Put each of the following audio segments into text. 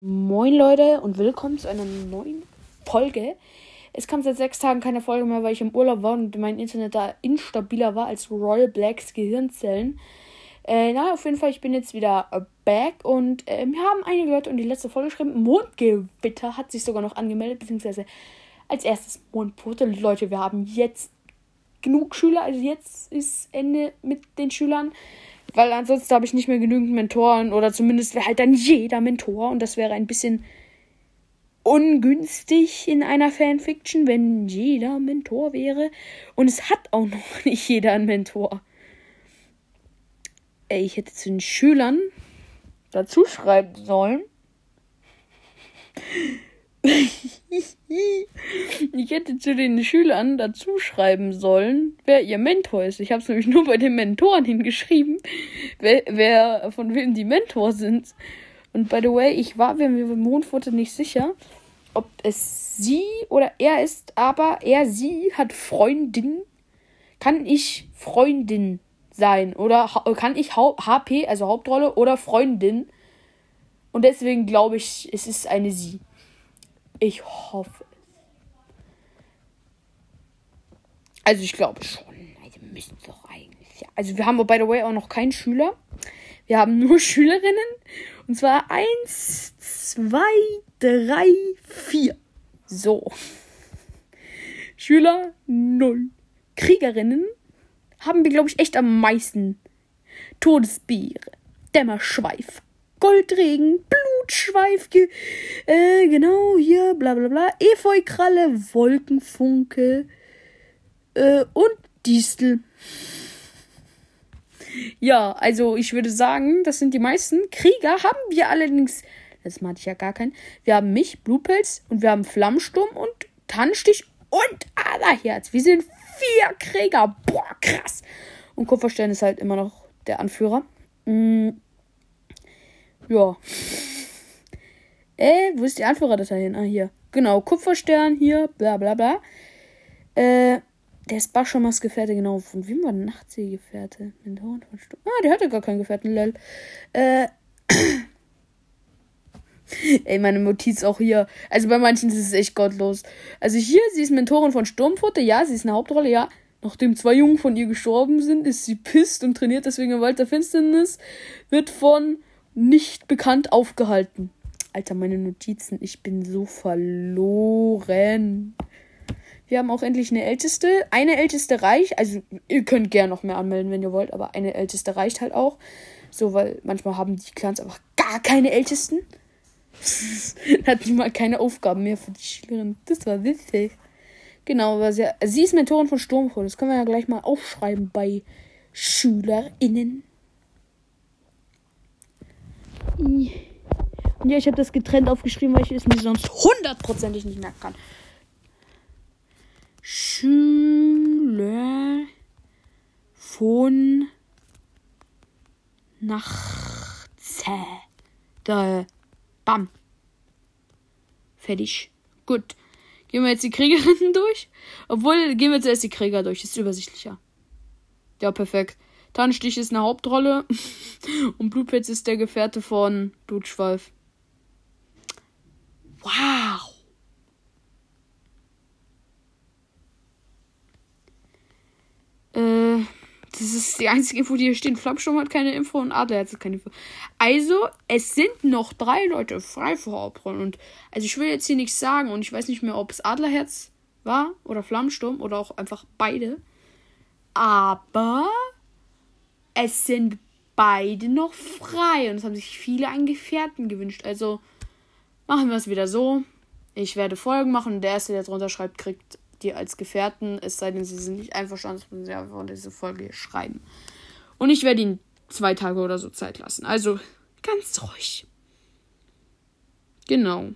Moin Leute und willkommen zu einer neuen Folge. Es kam seit sechs Tagen keine Folge mehr, weil ich im Urlaub war und mein Internet da instabiler war als Royal Blacks Gehirnzellen. Äh, na, auf jeden Fall, ich bin jetzt wieder back und äh, mir haben einige Leute in die letzte Folge geschrieben, Mondgewitter hat sich sogar noch angemeldet, beziehungsweise als erstes Mondpfote. Leute, wir haben jetzt genug Schüler, also jetzt ist Ende mit den Schülern. Weil ansonsten habe ich nicht mehr genügend Mentoren oder zumindest wäre halt dann jeder Mentor und das wäre ein bisschen ungünstig in einer Fanfiction, wenn jeder Mentor wäre. Und es hat auch noch nicht jeder einen Mentor. Ey, ich hätte zu den Schülern dazu schreiben sollen. ich hätte zu den Schülern dazu schreiben sollen, wer ihr Mentor ist. Ich habe es nämlich nur bei den Mentoren hingeschrieben, wer, wer von wem die Mentor sind. Und by the way, ich war mir beim Mondfoto nicht sicher, ob es sie oder er ist, aber er, sie hat Freundin. Kann ich Freundin sein? Oder kann ich HP, also Hauptrolle, oder Freundin? Und deswegen glaube ich, es ist eine sie. Ich hoffe es. Also ich glaube schon. Also müssen doch eigentlich. Also wir haben by the way auch noch keinen Schüler. Wir haben nur Schülerinnen. Und zwar eins, zwei, drei, vier. So. Schüler null. Kriegerinnen haben wir, glaube ich, echt am meisten. Todesbeere, Dämmerschweif, Goldregen, Blutschweif, äh, genau, hier, bla bla bla, Efeukralle, Wolkenfunke äh, und Distel. Ja, also ich würde sagen, das sind die meisten. Krieger haben wir allerdings, das meinte ich ja gar keinen. Wir haben mich, Blutpilz und wir haben Flammsturm und Tannenstich und Aderherz. Wir sind vier Krieger. Boah, krass. Und Kupferstein ist halt immer noch der Anführer. Mhm. Ja. Äh, wo ist die Anführerdatei hin? Ah, hier. Genau, Kupferstern hier, bla bla bla. Äh, der ist Baschamas Gefährte, genau. Von wem war Nachtsee-Gefährte? Von Sturm. Ah, der hatte gar keinen Gefährten, lol. Äh. Ey, meine Notiz auch hier. Also bei manchen ist es echt gottlos. Also hier, sie ist Mentorin von Sturmfutter, ja, sie ist eine Hauptrolle, ja. Nachdem zwei Jungen von ihr gestorben sind, ist sie pisst und trainiert deswegen im Wald der Finsternis. Wird von nicht bekannt aufgehalten. Alter, meine Notizen, ich bin so verloren. Wir haben auch endlich eine Älteste. Eine Älteste reicht. Also, ihr könnt gerne noch mehr anmelden, wenn ihr wollt, aber eine Älteste reicht halt auch. So, weil manchmal haben die Clans einfach gar keine Ältesten. Hat mal keine Aufgaben mehr für die Schülerin. Das war witzig. Genau, aber sie, sie ist Mentorin von Sturmfrau. Das können wir ja gleich mal aufschreiben bei SchülerInnen. Und ja, ich habe das getrennt aufgeschrieben, weil ich es mir sonst hundertprozentig nicht merken kann. Schüler von Nachtze. Da. Bam. Fertig. Gut. Gehen wir jetzt die Kriegerinnen durch? Obwohl, gehen wir zuerst die Krieger durch. Ist übersichtlicher. Ja, perfekt. Tannenstich ist eine Hauptrolle. Und Blutpilz ist der Gefährte von Blutschweif. Wow. Äh, das ist die einzige Info, die hier steht. Flammsturm hat keine Info und Adlerherz hat keine Info. Also, es sind noch drei Leute frei für Hauptrollen. Und also ich will jetzt hier nichts sagen und ich weiß nicht mehr, ob es Adlerherz war oder Flammsturm oder auch einfach beide. Aber es sind beide noch frei und es haben sich viele einen Gefährten gewünscht. Also machen wir es wieder so. Ich werde Folgen machen und der erste, der drunter schreibt, kriegt die als Gefährten, es sei denn, sie sind nicht einverstanden, müssen sie einfach diese Folge hier schreiben. Und ich werde ihnen zwei Tage oder so Zeit lassen. Also ganz ruhig. Genau.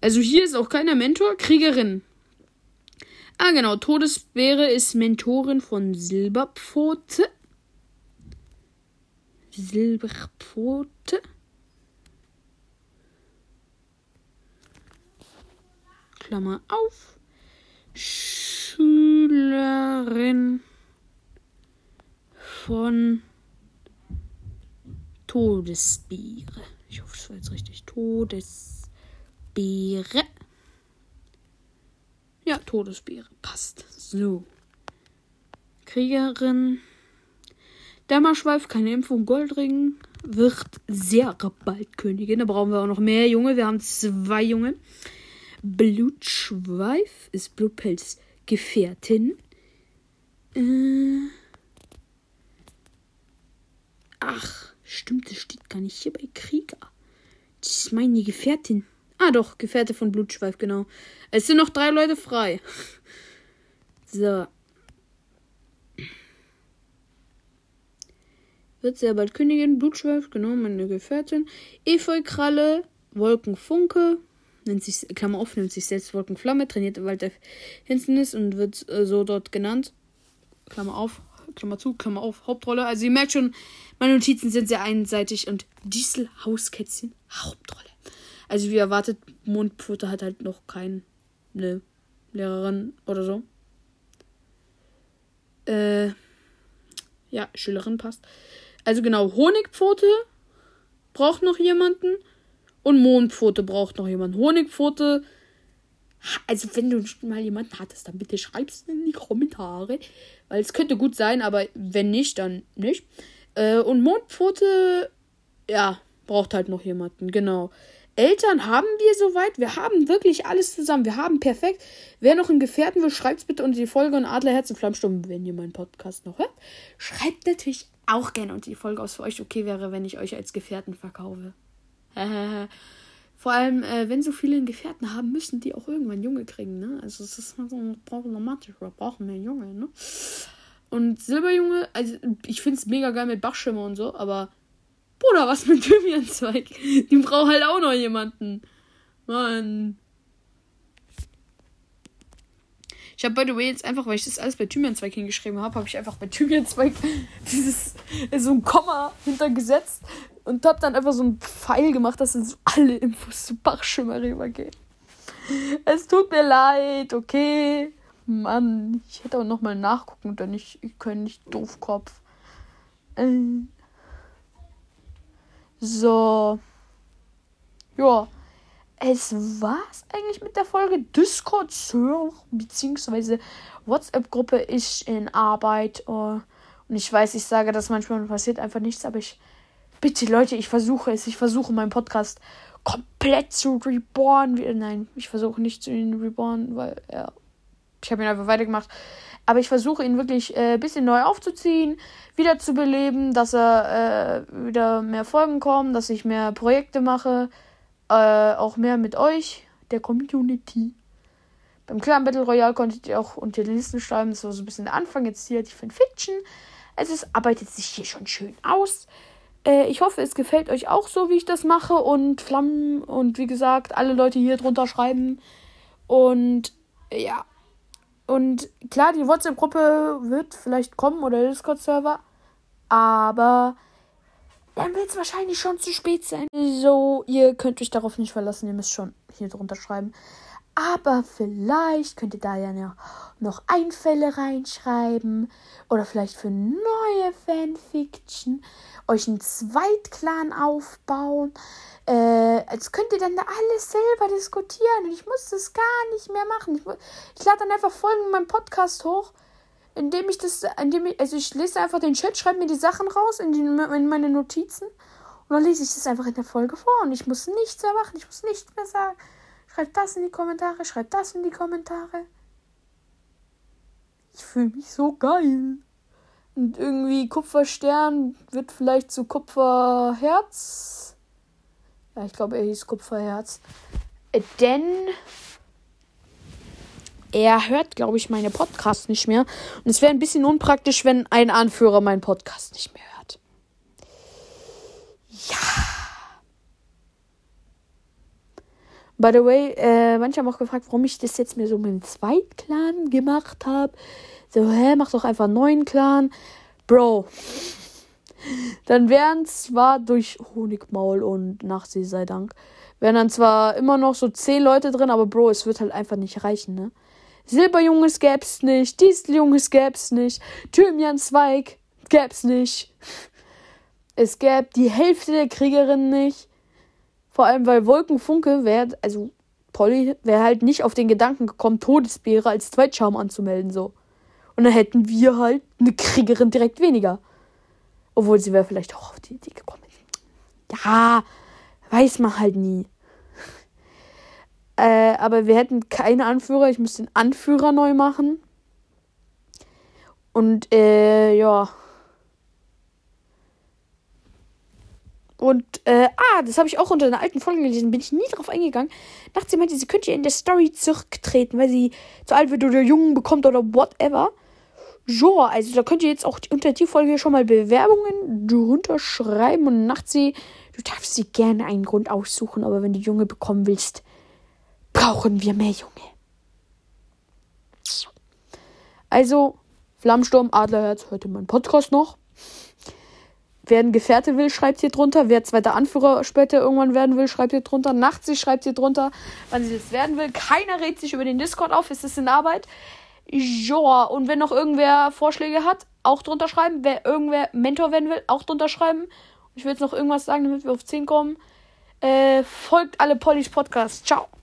Also hier ist auch keiner Mentor, Kriegerin. Ah, genau. Todesbeere ist Mentorin von Silberpfote. Silberpfote. Klammer auf. Schülerin von Todesbiere. Ich hoffe, es war jetzt richtig. Todesbeere. Ja, Todesbeere. Passt. So. Kriegerin. Dämmerschweif, keine Impfung, Goldring. Wird sehr bald Königin. Da brauchen wir auch noch mehr Junge. Wir haben zwei Junge. Blutschweif ist Blutpelz Gefährtin. Äh. Ach, stimmt, das steht gar nicht hier bei Krieger. Das ist meine Gefährtin. Ah, doch, Gefährte von Blutschweif, genau. Es sind noch drei Leute frei. So. Wird sehr bald Königin, Blutschweif, genau, meine Gefährtin. Efeukralle, Wolkenfunke, nennt sich, Klammer auf, nennt sich selbst Wolkenflamme, trainiert Walter Hinsternis und wird äh, so dort genannt. Klammer auf, Klammer zu, Klammer auf, Hauptrolle. Also ihr merkt schon, meine Notizen sind sehr einseitig und Diesel Hauskätzchen, Hauptrolle. Also wie erwartet, Mondpfote hat halt noch keine Lehrerin oder so. Äh, ja, Schülerin passt. Also genau, Honigpfote braucht noch jemanden und Mondpfote braucht noch jemanden. Honigpfote, also wenn du mal jemanden hattest, dann bitte schreib's in die Kommentare, weil es könnte gut sein, aber wenn nicht, dann nicht. Äh, und Mondpfote, ja, braucht halt noch jemanden, genau. Eltern haben wir soweit. Wir haben wirklich alles zusammen. Wir haben perfekt. Wer noch einen Gefährten will, schreibt bitte unter die Folge und Adlerherz und Flammsturm, wenn ihr meinen Podcast noch hört. Schreibt natürlich auch gerne unter die Folge, ob es für euch okay wäre, wenn ich euch als Gefährten verkaufe. Vor allem, äh, wenn so viele einen Gefährten haben, müssen die auch irgendwann Junge kriegen, ne? Also es ist so problematisch. Wir brauchen mehr Junge, ne? Und Silberjunge, also ich finde es mega geil mit Bachschimmer und so, aber Bruder, was mit Thymianzweig? Die braucht halt auch noch jemanden. Mann. Ich habe by the way jetzt einfach, weil ich das alles bei Thymianzweig hingeschrieben habe, habe ich einfach bei Thymianzweig dieses so ein Komma hintergesetzt und habe dann einfach so einen Pfeil gemacht, dass so alle Infos zu Bachschimmer rübergehen. Es tut mir leid, okay. Mann, ich hätte aber nochmal nachgucken können. Ich, ich kann nicht doofkopf. Äh. So. Ja. Es war's eigentlich mit der Folge. Discord-Server bzw. WhatsApp-Gruppe ist in Arbeit. Uh, und ich weiß, ich sage das manchmal und passiert einfach nichts, aber ich. Bitte, Leute, ich versuche es. Ich versuche meinen Podcast komplett zu reborn. Nein, ich versuche nicht zu ihn reborn, weil ja, ich habe ihn einfach weitergemacht. Aber ich versuche ihn wirklich ein äh, bisschen neu aufzuziehen, wieder zu beleben, dass er äh, wieder mehr Folgen kommen, dass ich mehr Projekte mache, äh, auch mehr mit euch, der Community. Beim Clan Battle Royale konntet ihr auch unter den Listen schreiben, das war so ein bisschen der Anfang, jetzt hier die Fanfiction. Also es arbeitet sich hier schon schön aus. Äh, ich hoffe, es gefällt euch auch so, wie ich das mache und Flammen und wie gesagt, alle Leute hier drunter schreiben. Und ja, und klar, die WhatsApp-Gruppe wird vielleicht kommen oder der Discord-Server. Aber dann wird es wahrscheinlich schon zu spät sein. So, ihr könnt euch darauf nicht verlassen. Ihr müsst schon hier drunter schreiben. Aber vielleicht könnt ihr da ja noch Einfälle reinschreiben. Oder vielleicht für neue Fanfiction euch einen Zweitclan aufbauen. Äh, als könnt ihr dann da alles selber diskutieren. Und ich muss das gar nicht mehr machen. Ich, ich lade dann einfach Folgen in meinem Podcast hoch, indem ich das, indem ich, also ich lese einfach den Chat, schreibe mir die Sachen raus in, die, in meine Notizen. Und dann lese ich das einfach in der Folge vor. Und ich muss nichts mehr machen. Ich muss nichts mehr sagen. Schreibt das in die Kommentare, schreibt das in die Kommentare. Ich fühle mich so geil. Und irgendwie Kupferstern wird vielleicht zu Kupferherz. Ja, ich glaube, er hieß Kupferherz. Denn er hört, glaube ich, meine Podcasts nicht mehr. Und es wäre ein bisschen unpraktisch, wenn ein Anführer meinen Podcast nicht mehr hört. Ja. By the way, äh, manche haben auch gefragt, warum ich das jetzt mir so mit dem Zweitclan gemacht habe. So, hä, mach doch einfach einen neuen Clan. Bro. Dann wären zwar durch Honigmaul und Nachsee sei Dank, wären dann zwar immer noch so zehn Leute drin, aber Bro, es wird halt einfach nicht reichen, ne? Silberjunges gäb's nicht, Dieseljunges gäb's nicht, Thymianzweig gäb's nicht. Es gäbe die Hälfte der Kriegerinnen nicht. Vor allem, weil Wolkenfunke wäre, also Polly wäre halt nicht auf den Gedanken gekommen, Todesbeere als Zweitscham anzumelden, so. Und dann hätten wir halt eine Kriegerin direkt weniger. Obwohl sie wäre vielleicht auch auf die Idee gekommen. Ja, weiß man halt nie. Äh, aber wir hätten keine Anführer. Ich müsste den Anführer neu machen. Und äh, ja. Und, äh, ah, das habe ich auch unter einer alten Folge gelesen, bin ich nie drauf eingegangen. Nachts sie meinte, sie könnte in der Story zurücktreten, weil sie zu alt wird oder Jungen bekommt oder whatever. Ja, also da könnt ihr jetzt auch unter die Folge schon mal Bewerbungen drunter schreiben und nachts sie, du darfst sie gerne einen Grund aussuchen, aber wenn du Junge bekommen willst, brauchen wir mehr Junge. Also, Flammsturm, Adlerherz, ihr meinen Podcast noch? Wer ein Gefährte will, schreibt hier drunter. Wer zweiter Anführer später irgendwann werden will, schreibt hier drunter. Nachts, sie schreibt hier drunter, wann sie das werden will. Keiner regt sich über den Discord auf, es ist in Arbeit. Ja, und wenn noch irgendwer Vorschläge hat, auch drunter schreiben. Wer irgendwer Mentor werden will, auch drunter schreiben. Ich will jetzt noch irgendwas sagen, damit wir auf 10 kommen. Äh, folgt alle Pollys Podcasts. Ciao.